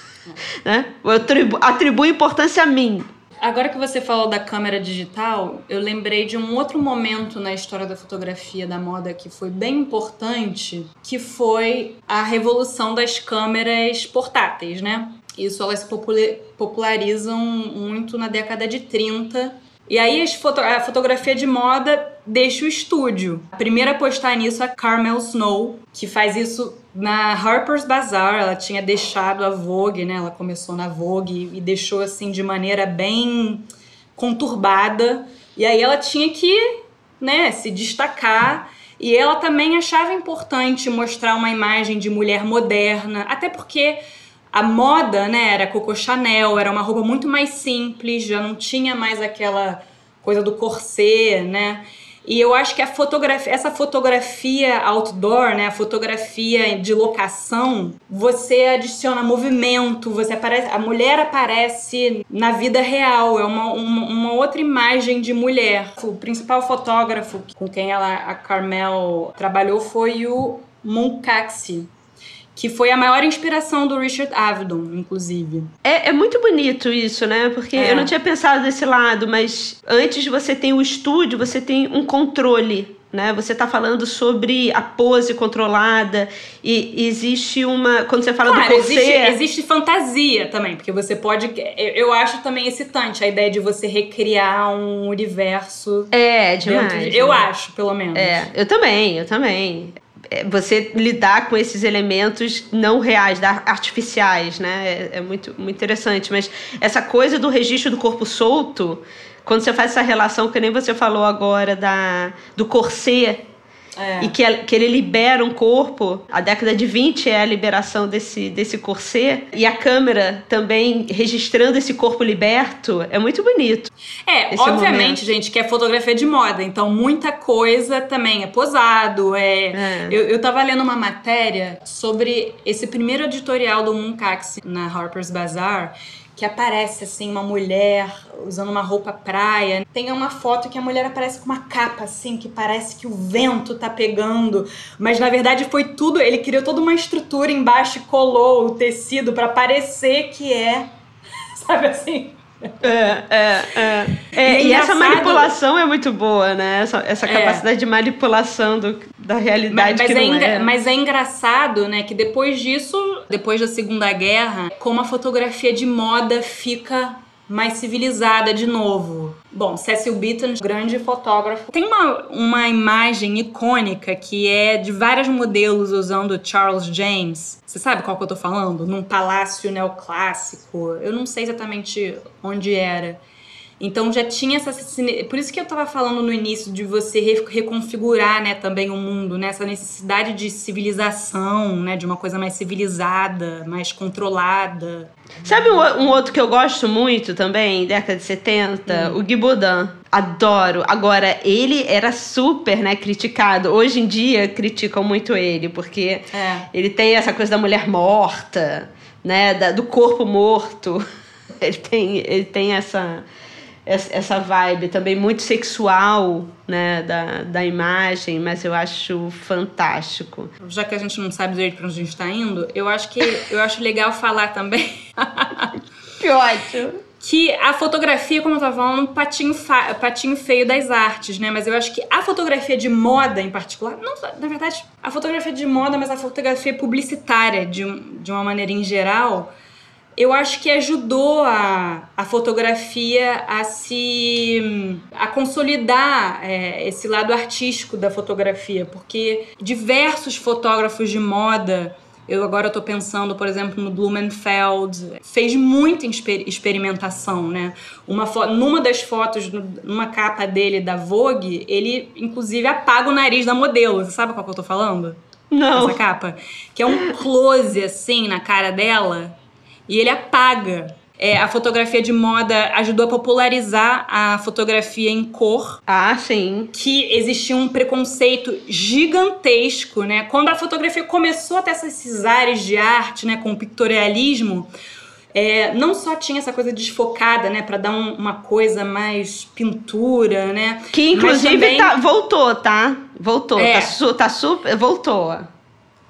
D: né? Eu atribuo, atribuo importância a mim.
A: Agora que você falou da câmera digital, eu lembrei de um outro momento na história da fotografia da moda que foi bem importante, que foi a revolução das câmeras portáteis, né? Isso elas se popularizam muito na década de 30 E aí a fotografia de moda deixa o estúdio. A primeira a postar nisso é Carmel Snow, que faz isso na Harper's Bazaar. Ela tinha deixado a Vogue, né? Ela começou na Vogue e deixou assim de maneira bem conturbada. E aí ela tinha que, né, se destacar. E ela também achava importante mostrar uma imagem de mulher moderna, até porque a moda, né, era Coco Chanel, era uma roupa muito mais simples, já não tinha mais aquela coisa do corset, né? E eu acho que a fotografia, essa fotografia outdoor, né, a fotografia de locação, você adiciona movimento, você aparece, a mulher aparece na vida real, é uma, uma, uma outra imagem de mulher. O principal fotógrafo com quem ela, a Carmel trabalhou foi o Munkaxi, que foi a maior inspiração do Richard Avedon, inclusive.
D: É, é muito bonito isso, né? Porque é. eu não tinha pensado desse lado, mas antes você tem o estúdio, você tem um controle. Né? Você está falando sobre a pose controlada e existe uma quando você fala claro, do corset...
A: existe, existe fantasia também porque você pode eu acho também excitante a ideia de você recriar um universo
D: é demais de,
A: eu acho pelo menos
D: é eu também eu também você lidar com esses elementos não reais, artificiais, né? É, é, muito, muito interessante. Mas essa coisa do registro do corpo solto, quando você faz essa relação, que nem você falou agora, da, do corset é. E que, que ele libera um corpo. A década de 20 é a liberação desse, desse corset. E a câmera também registrando esse corpo liberto. É muito bonito.
A: É, obviamente, momento. gente, que é fotografia de moda. Então, muita coisa também é posado. É... é. Eu, eu tava lendo uma matéria sobre esse primeiro editorial do Munkax na Harper's Bazaar que aparece assim uma mulher usando uma roupa praia. Tem uma foto que a mulher aparece com uma capa assim que parece que o vento tá pegando, mas na verdade foi tudo, ele criou toda uma estrutura embaixo e colou o tecido para parecer que é, sabe assim,
D: é, é, é. é e, e essa manipulação é muito boa, né? Essa, essa é. capacidade de manipulação do, da realidade mas, mas que não é,
A: é. Mas é engraçado, né, que depois disso, depois da Segunda Guerra, como a fotografia de moda fica mais civilizada de novo. Bom, Cecil Beaton, grande fotógrafo. Tem uma, uma imagem icônica que é de vários modelos usando Charles James. Você sabe qual que eu tô falando? Num palácio neoclássico. Eu não sei exatamente onde era. Então já tinha essa. Por isso que eu estava falando no início de você reconfigurar né, também o mundo, né? essa necessidade de civilização, né? De uma coisa mais civilizada, mais controlada.
D: Sabe um, outro que eu gosto muito também, década de 70? Hum. O Guy Baudin. Adoro. Agora, ele era super, né, criticado. Hoje em dia criticam muito ele, porque é. ele tem essa coisa da mulher morta, né? Da, do corpo morto. Ele tem, ele tem essa essa vibe também muito sexual né, da, da imagem, mas eu acho fantástico.
A: Já que a gente não sabe direito para onde a gente está indo, eu acho que eu acho legal falar também.
D: que ótimo!
A: Que a fotografia, como eu estava falando, um patinho, patinho feio das artes, né? Mas eu acho que a fotografia de moda em particular, não, na verdade, a fotografia de moda, mas a fotografia publicitária de, de uma maneira em geral, eu acho que ajudou a, a fotografia a se a consolidar é, esse lado artístico da fotografia, porque diversos fotógrafos de moda eu agora estou pensando, por exemplo, no Blumenfeld, fez muita experimentação, né? Uma numa das fotos, numa capa dele da Vogue, ele inclusive apaga o nariz da modelo. Você sabe qual que eu estou falando?
D: Não.
A: Essa capa, que é um close assim na cara dela e ele apaga. É, a fotografia de moda ajudou a popularizar a fotografia em cor.
D: Ah, sim.
A: Que existia um preconceito gigantesco, né? Quando a fotografia começou a ter esses ares de arte, né, com o pictorialismo, é, não só tinha essa coisa desfocada, né, para dar um, uma coisa mais pintura, né?
D: Que inclusive também... tá, voltou, tá? Voltou, é. tá, su, tá super, voltou.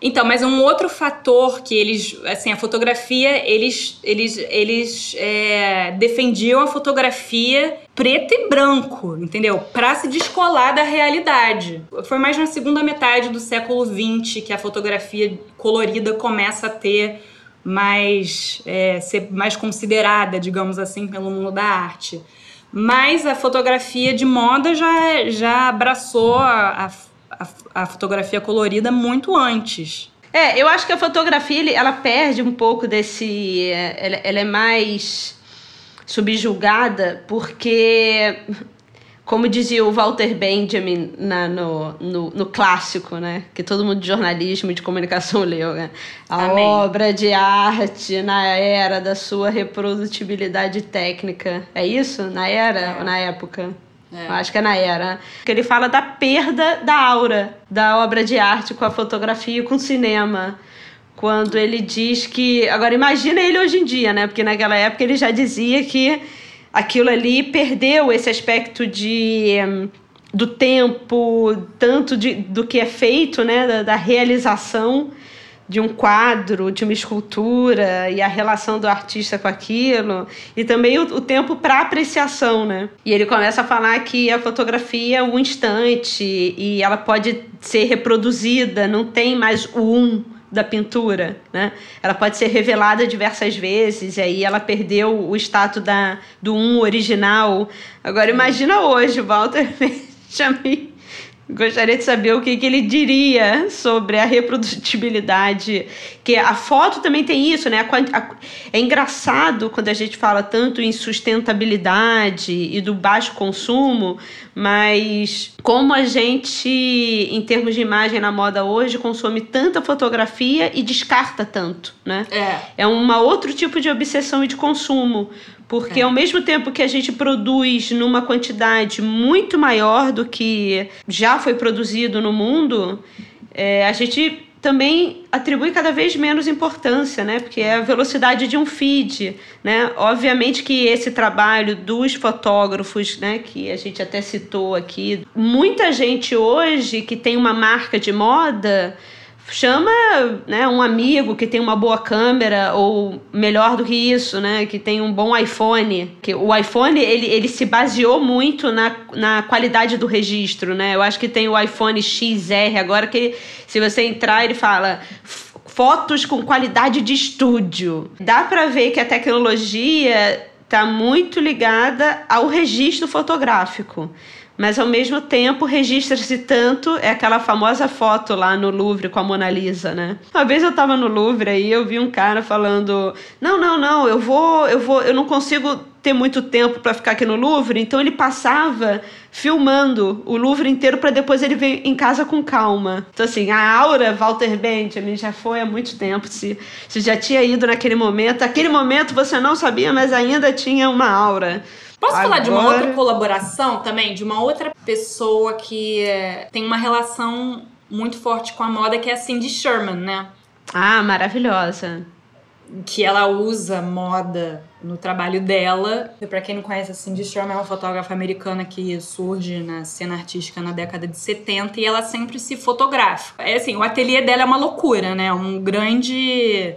A: Então, mas um outro fator que eles, assim, a fotografia, eles, eles, eles é, defendiam a fotografia preto e branco, entendeu? Para se descolar da realidade. Foi mais na segunda metade do século XX que a fotografia colorida começa a ter mais, é, ser mais considerada, digamos assim, pelo mundo da arte. Mas a fotografia de moda já, já abraçou a, a, a fotografia colorida muito antes.
D: É, eu acho que a fotografia ela perde um pouco desse. Ela, ela é mais subjugada porque como dizia o Walter Benjamin na, no, no, no, clássico, né? Que todo mundo de jornalismo e de comunicação leu, né? A Amém. obra de arte na era da sua reprodutibilidade técnica. É isso? Na era é. ou na época? É. Acho que é na era. Que ele fala da perda da aura da obra de arte com a fotografia e com o cinema quando ele diz que. Agora, imagina ele hoje em dia, né? Porque naquela época ele já dizia que aquilo ali perdeu esse aspecto de do tempo, tanto de, do que é feito, né, da, da, realização de um quadro, de uma escultura e a relação do artista com aquilo, e também o, o tempo para apreciação, né? E ele começa a falar que a fotografia é um instante e ela pode ser reproduzida, não tem mais o um da pintura, né? Ela pode ser revelada diversas vezes e aí ela perdeu o status da, do um original. Agora imagina hoje, Walter Benjamin Gostaria de saber o que, que ele diria sobre a reprodutibilidade. Que a foto também tem isso, né? É engraçado quando a gente fala tanto em sustentabilidade e do baixo consumo, mas como a gente, em termos de imagem na moda hoje, consome tanta fotografia e descarta tanto, né? É. É um outro tipo de obsessão e de consumo. Porque é. ao mesmo tempo que a gente produz numa quantidade muito maior do que já foi produzido no mundo, é, a gente também atribui cada vez menos importância, né? Porque é a velocidade de um feed, né? Obviamente que esse trabalho dos fotógrafos, né, que a gente até citou aqui, muita gente hoje que tem uma marca de moda chama né, um amigo que tem uma boa câmera ou melhor do que isso, né, que tem um bom iPhone. Que o iPhone ele, ele se baseou muito na, na qualidade do registro, né? Eu acho que tem o iPhone XR agora que se você entrar ele fala fotos com qualidade de estúdio. Dá para ver que a tecnologia está muito ligada ao registro fotográfico mas ao mesmo tempo registra-se tanto, é aquela famosa foto lá no Louvre com a Mona Lisa, né? Uma vez eu tava no Louvre aí eu vi um cara falando: "Não, não, não, eu vou, eu vou, eu não consigo ter muito tempo para ficar aqui no Louvre", então ele passava filmando o Louvre inteiro para depois ele vir em casa com calma. Então assim, a aura Walter Benjamin já foi há muito tempo, se, se já tinha ido naquele momento, aquele momento você não sabia, mas ainda tinha uma aura.
A: Posso Agora... falar de uma outra colaboração também? De uma outra pessoa que é, tem uma relação muito forte com a moda, que é a Cindy Sherman, né?
D: Ah, maravilhosa.
A: Que ela usa moda no trabalho dela. Para quem não conhece, a Cindy Sherman é uma fotógrafa americana que surge na cena artística na década de 70 e ela sempre se fotografa. É assim, o ateliê dela é uma loucura, né? Um grande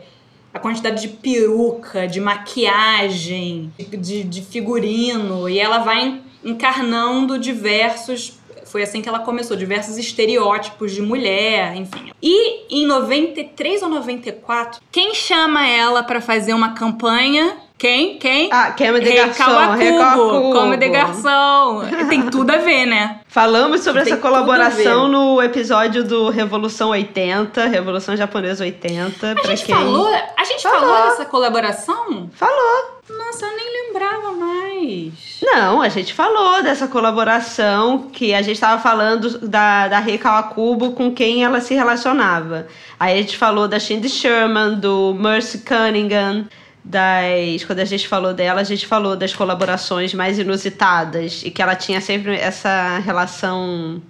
A: a quantidade de peruca, de maquiagem, de, de figurino, e ela vai encarnando diversos foi assim que ela começou, diversos estereótipos de mulher, enfim. E em 93 ou 94, quem chama ela para fazer uma campanha quem? Quem?
D: Ah, Kemi de Garçom.
A: Recaua Come de Garçom. Tem tudo a ver, né?
D: Falamos sobre Tem essa colaboração no episódio do Revolução 80, Revolução Japonesa 80.
A: A gente quem... falou? A gente falou. falou dessa colaboração?
D: Falou.
A: Nossa, eu nem lembrava mais.
D: Não, a gente falou dessa colaboração que a gente estava falando da, da Rei Kawakubo com quem ela se relacionava. Aí a gente falou da Cindy Sherman, do Mercy Cunningham, das. Quando a gente falou dela, a gente falou das colaborações mais inusitadas e que ela tinha sempre essa relação.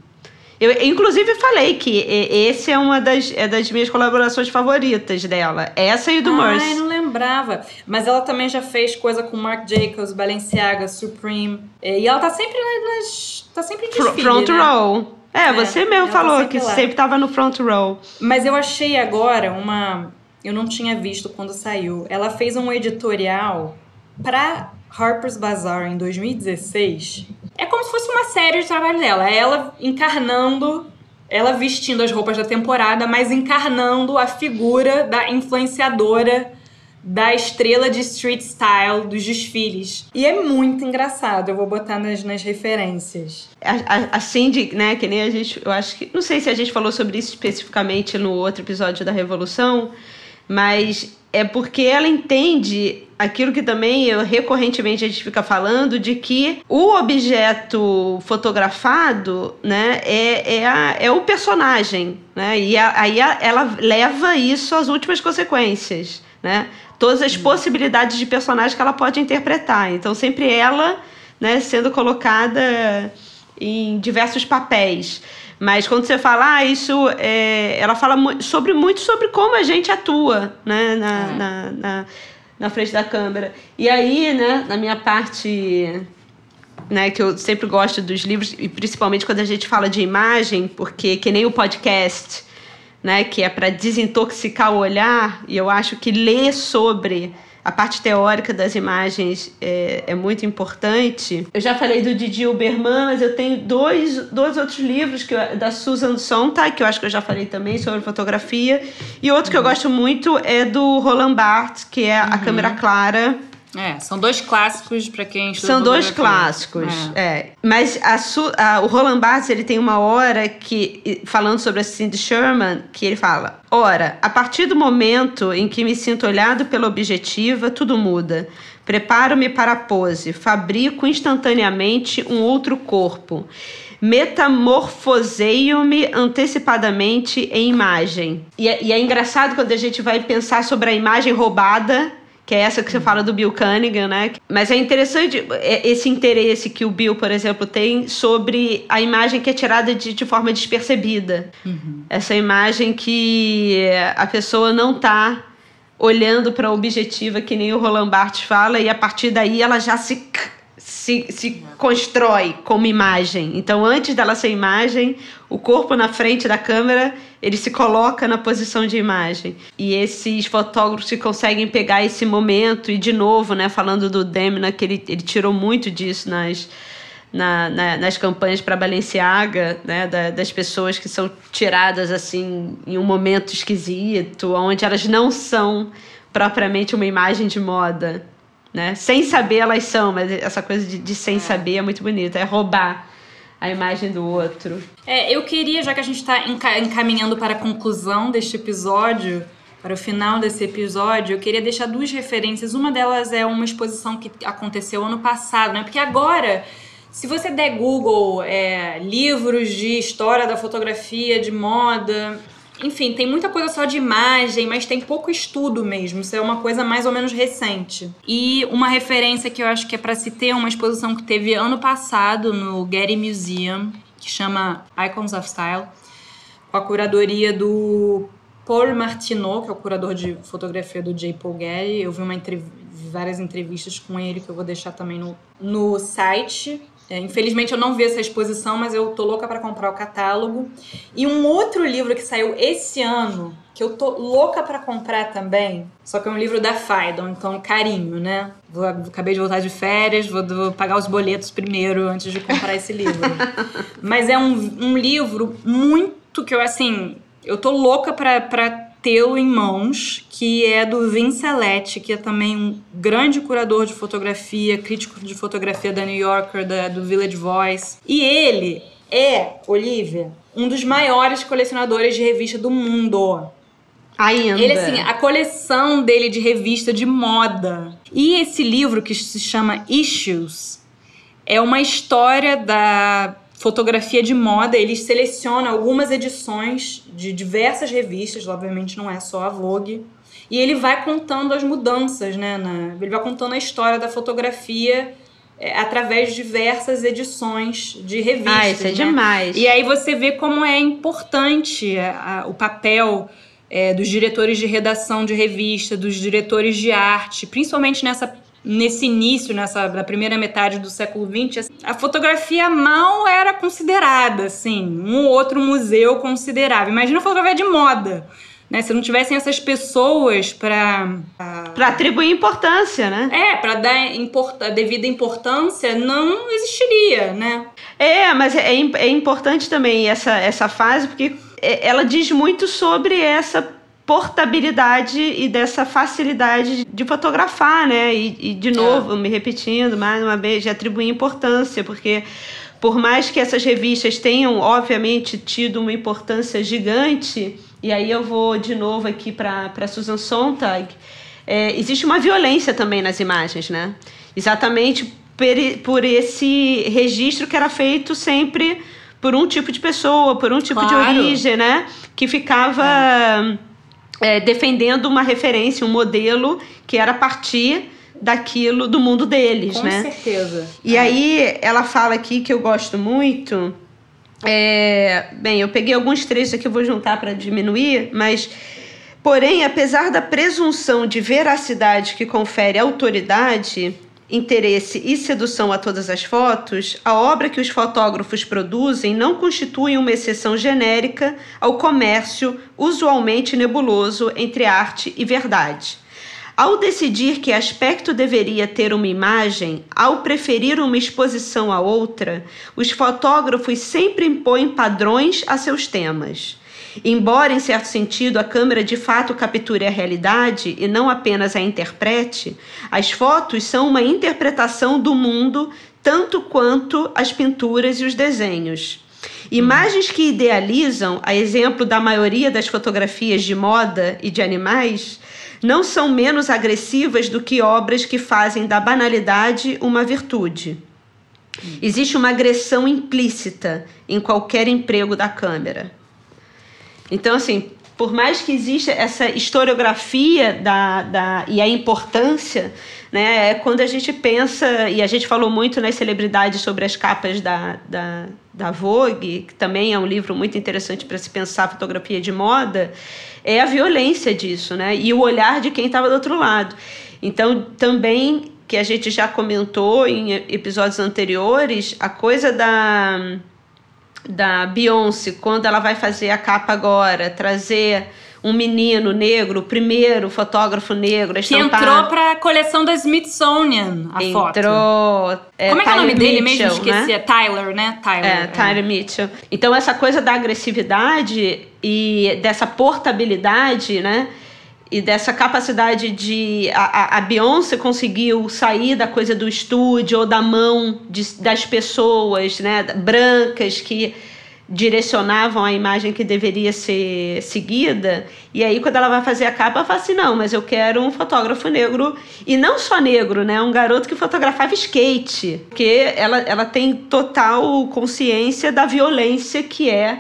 D: Eu, inclusive, falei que esse é uma das, é das minhas colaborações favoritas dela. Essa e do Mercy.
A: Ai, não lembrava. Mas ela também já fez coisa com Marc Jacobs, Balenciaga, Supreme. E ela tá sempre nas. tá sempre em desfile,
D: Front
A: né?
D: row. É, é, você mesmo tá falou tá que lá. sempre tava no front row.
A: Mas eu achei agora uma eu não tinha visto quando saiu. Ela fez um editorial para Harper's Bazaar em 2016. É como se fosse uma série de trabalho dela. É ela encarnando, ela vestindo as roupas da temporada, mas encarnando a figura da influenciadora da estrela de street style dos desfiles. E é muito engraçado, eu vou botar nas, nas referências.
D: A, a, a, Cindy, né, que nem a gente, eu acho que, não sei se a gente falou sobre isso especificamente no outro episódio da Revolução, mas é porque ela entende aquilo que também eu, recorrentemente a gente fica falando de que o objeto fotografado né, é, é, a, é o personagem. Né? E a, aí a, ela leva isso às últimas consequências. Né? Todas as possibilidades de personagem que ela pode interpretar. Então, sempre ela né, sendo colocada em diversos papéis. Mas quando você fala, ah, isso. É, ela fala sobre, muito sobre como a gente atua né, na, é. na, na, na, frente da câmera. E aí, né, na minha parte. Né, que eu sempre gosto dos livros, e principalmente quando a gente fala de imagem, porque que nem o podcast, né, que é para desintoxicar o olhar, e eu acho que ler sobre a parte teórica das imagens é, é, muito importante. Eu já falei do Didi Uberman, mas eu tenho dois, dois outros livros que eu, da Susan Sontag, que eu acho que eu já falei também sobre fotografia, e outro que eu gosto muito é do Roland Barthes, que é uhum. A Câmera Clara,
A: é, são dois clássicos para quem estuda
D: São dois clássicos, é. é. Mas a, a, o Roland Barthes, ele tem uma hora que, falando sobre a Cindy Sherman, que ele fala, Ora, a partir do momento em que me sinto olhado pela objetiva, tudo muda. Preparo-me para a pose, fabrico instantaneamente um outro corpo. Metamorfoseio-me antecipadamente em imagem. E é, e é engraçado quando a gente vai pensar sobre a imagem roubada que é essa que você fala do Bill Cunningham, né? Mas é interessante é, esse interesse que o Bill, por exemplo, tem sobre a imagem que é tirada de, de forma despercebida. Uhum. Essa imagem que a pessoa não está olhando para a objetiva, que nem o Roland Barthes fala, e a partir daí ela já se se, se constrói como imagem. Então, antes dela ser imagem, o corpo na frente da câmera, ele se coloca na posição de imagem. E esses fotógrafos que conseguem pegar esse momento, e de novo, né, falando do Demna, que ele, ele tirou muito disso nas, na, na, nas campanhas para Balenciaga, né, da, das pessoas que são tiradas assim em um momento esquisito, onde elas não são propriamente uma imagem de moda, né? Sem saber elas são, mas essa coisa de, de sem é. saber é muito bonita, é roubar a imagem do outro.
A: É, eu queria, já que a gente está encaminhando para a conclusão deste episódio, para o final desse episódio, eu queria deixar duas referências. Uma delas é uma exposição que aconteceu ano passado, né? Porque agora, se você der Google é, livros de história da fotografia, de moda, enfim, tem muita coisa só de imagem, mas tem pouco estudo mesmo. Isso é uma coisa mais ou menos recente. E uma referência que eu acho que é para se ter uma exposição que teve ano passado no Getty Museum, que chama Icons of Style, com a curadoria do Paul Martineau, que é o curador de fotografia do J. Paul Getty. Eu vi uma várias entrevistas com ele que eu vou deixar também no, no site é, infelizmente eu não vi essa exposição, mas eu tô louca para comprar o catálogo. E um outro livro que saiu esse ano, que eu tô louca para comprar também, só que é um livro da Faidon, então carinho, né? Vou, acabei de voltar de férias, vou, vou, pagar os boletos primeiro antes de comprar esse livro. mas é um, um livro muito que eu, assim, eu tô louca pra tê-lo em mãos, que é do Vince Alette, que é também um grande curador de fotografia, crítico de fotografia da New Yorker, da, do Village Voice. E ele é, Olivia, um dos maiores colecionadores de revista do mundo.
D: Ainda.
A: Ele, assim, a coleção dele de revista de moda. E esse livro, que se chama Issues, é uma história da fotografia de moda, ele seleciona algumas edições de diversas revistas, obviamente não é só a Vogue, e ele vai contando as mudanças, né? Na, ele vai contando a história da fotografia é, através de diversas edições de revistas.
D: Ah, isso é
A: né?
D: demais.
A: E aí você vê como é importante a, a, o papel é, dos diretores de redação de revista, dos diretores de arte, principalmente nessa nesse início, nessa na primeira metade do século XX, a fotografia mal era considerada, assim, um ou outro museu considerava. Imagina a fotografia de moda. Né, se não tivessem essas pessoas para
D: para atribuir importância, né?
A: É, para dar import, a devida importância, não existiria, né?
D: É, mas é, é importante também essa, essa fase porque é, ela diz muito sobre essa portabilidade e dessa facilidade de fotografar, né? E, e de novo, é. me repetindo mais uma vez, de atribuir importância, porque por mais que essas revistas tenham, obviamente, tido uma importância gigante, e aí eu vou de novo aqui para Susan Sontag, é, existe uma violência também nas imagens, né? Exatamente por esse registro que era feito sempre por um tipo de pessoa, por um tipo claro. de origem, né? Que ficava é. É, defendendo uma referência, um modelo que era a partir daquilo do mundo deles,
A: Com
D: né?
A: Com certeza.
D: E é. aí ela fala aqui que eu gosto muito. É, bem, eu peguei alguns trechos aqui, eu vou juntar para diminuir, mas porém, apesar da presunção de veracidade que confere autoridade, interesse e sedução a todas as fotos, a obra que os fotógrafos produzem não constitui uma exceção genérica ao comércio usualmente nebuloso entre arte e verdade. Ao decidir que aspecto deveria ter uma imagem, ao preferir uma exposição a outra, os fotógrafos sempre impõem padrões a seus temas. Embora, em certo sentido, a câmera de fato capture a realidade e não apenas a interprete, as fotos são uma interpretação do mundo tanto quanto as pinturas e os desenhos. Imagens que idealizam, a exemplo da maioria das fotografias de moda e de animais, não são menos agressivas do que obras que fazem da banalidade uma virtude. Existe uma agressão implícita em qualquer emprego da câmera. Então, assim, por mais que exista essa historiografia da, da, e a importância, né, é quando a gente pensa, e a gente falou muito nas celebridades sobre as capas da, da, da Vogue, que também é um livro muito interessante para se pensar fotografia de moda, é a violência disso, né, e o olhar de quem estava do outro lado. Então, também, que a gente já comentou em episódios anteriores, a coisa da da Beyoncé, quando ela vai fazer a capa agora, trazer um menino negro, o primeiro fotógrafo negro.
A: Que entrou para a coleção da Smithsonian, a
D: entrou,
A: foto.
D: Entrou.
A: É, Como é que é o nome Mitchell, dele mesmo? Esqueci. Né? É Tyler, né? Tyler.
D: É, Tyler é. Mitchell. Então, essa coisa da agressividade e dessa portabilidade, né? E dessa capacidade de a, a Beyoncé conseguiu sair da coisa do estúdio ou da mão de, das pessoas né, brancas que direcionavam a imagem que deveria ser seguida. E aí, quando ela vai fazer a capa, ela fala assim: não, mas eu quero um fotógrafo negro. E não só negro, né? Um garoto que fotografava skate. Porque ela, ela tem total consciência da violência que é,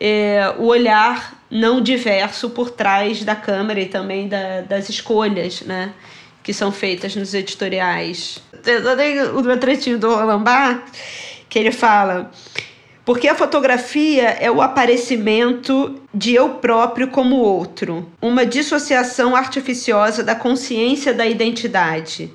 D: é o olhar não diverso por trás da câmera e também da, das escolhas, né? Que são feitas nos editoriais. Eu tenho o trechinho do Roland que ele fala... Porque a fotografia é o aparecimento de eu próprio como outro, uma dissociação artificiosa da consciência da identidade.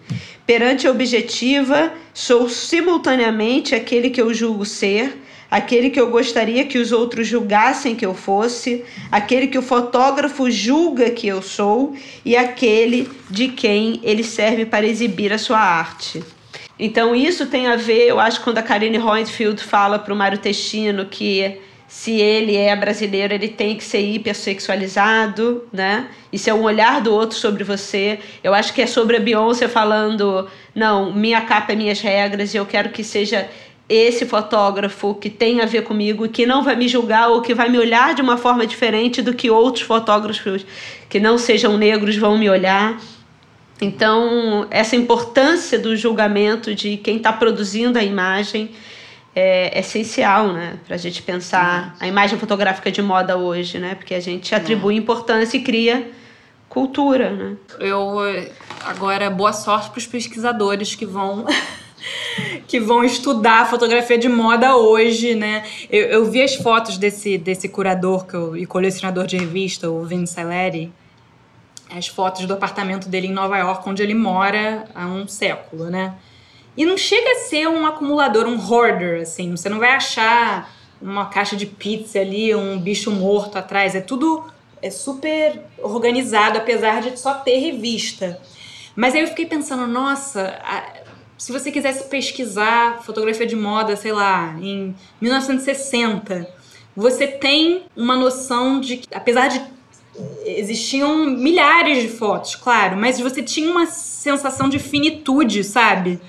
D: Perante a objetiva, sou simultaneamente aquele que eu julgo ser, aquele que eu gostaria que os outros julgassem que eu fosse, aquele que o fotógrafo julga que eu sou e aquele de quem ele serve para exibir a sua arte. Então isso tem a ver, eu acho, quando a Karine Hoentfield fala para o Mário Testino que se ele é brasileiro, ele tem que ser hipersexualizado, né? Isso é um olhar do outro sobre você. Eu acho que é sobre a Beyoncé falando, não, minha capa é minhas regras e eu quero que seja esse fotógrafo que tem a ver comigo que não vai me julgar ou que vai me olhar de uma forma diferente do que outros fotógrafos que não sejam negros vão me olhar. Então, essa importância do julgamento de quem está produzindo a imagem é essencial, né, para a gente pensar a imagem fotográfica de moda hoje, né, porque a gente atribui importância e cria cultura, né.
A: Eu agora boa sorte para os pesquisadores que vão que vão estudar fotografia de moda hoje, né? Eu, eu vi as fotos desse, desse curador que eu, e colecionador de revista, o Vin Celeri, as fotos do apartamento dele em Nova York, onde ele mora há um século, né? E não chega a ser um acumulador, um hoarder, assim. Você não vai achar uma caixa de pizza ali, um bicho morto atrás. É tudo é super organizado, apesar de só ter revista. Mas aí eu fiquei pensando, nossa, se você quisesse pesquisar fotografia de moda, sei lá, em 1960, você tem uma noção de que, apesar de existiam milhares de fotos, claro, mas você tinha uma sensação de finitude, sabe?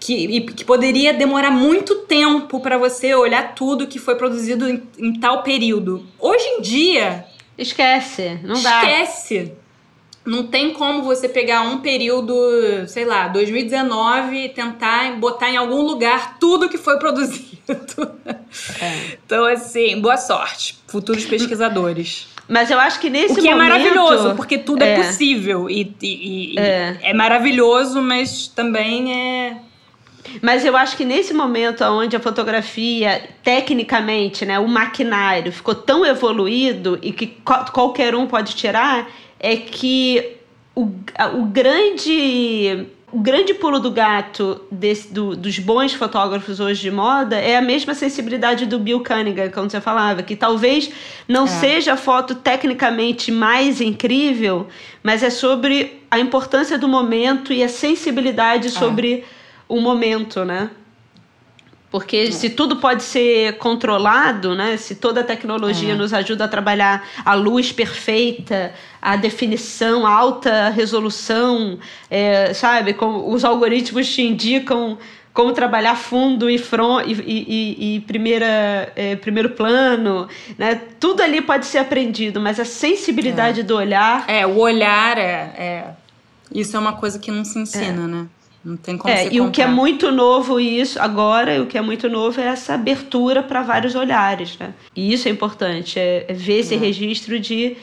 A: Que, que poderia demorar muito tempo para você olhar tudo que foi produzido em, em, tal período. Hoje em dia.
D: Esquece, não dá.
A: Esquece. Não tem como você pegar um período, sei lá, 2019 e tentar botar em algum lugar tudo que foi produzido. É. Então, assim, boa sorte, futuros pesquisadores.
D: Mas eu acho que nesse
A: momento... O que
D: momento,
A: é maravilhoso, porque tudo é, é possível. E, e, e é. é maravilhoso, mas também é...
D: Mas eu acho que nesse momento onde a fotografia, tecnicamente, né, o maquinário ficou tão evoluído e que qualquer um pode tirar, é que o, o grande o grande pulo do gato desse, do, dos bons fotógrafos hoje de moda é a mesma sensibilidade do Bill Cunningham, como você falava, que talvez não é. seja a foto tecnicamente mais incrível, mas é sobre a importância do momento e a sensibilidade é. sobre o momento, né? Porque é. se tudo pode ser controlado, né? Se toda a tecnologia é. nos ajuda a trabalhar a luz perfeita, a definição, a alta resolução, é, sabe? Como os algoritmos te indicam como trabalhar fundo e, front, e, e, e primeira, é, primeiro plano, né? Tudo ali pode ser aprendido, mas a sensibilidade é. do olhar...
A: É, o olhar é, é... Isso é uma coisa que não se ensina, né? Não tem como
D: é, E o que é muito novo isso agora, o que é muito novo é essa abertura para vários olhares, né? E isso é importante, é, é ver esse é. registro de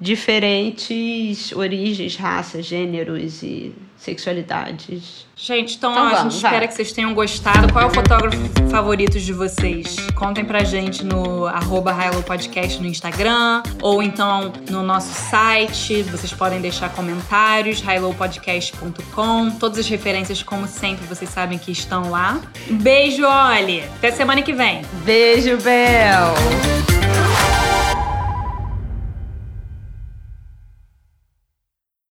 D: diferentes origens, raças, gêneros e sexualidades.
A: Gente, então, então ó, vamos, a gente vai. espera que vocês tenham gostado. Qual é o fotógrafo favorito de vocês? Contem pra gente no arroba Podcast no Instagram ou então no nosso site. Vocês podem deixar comentários, highlowpodcast.com. Todas as referências, como sempre, vocês sabem que estão lá. Beijo, Oli! Até semana que vem.
D: Beijo, Bel!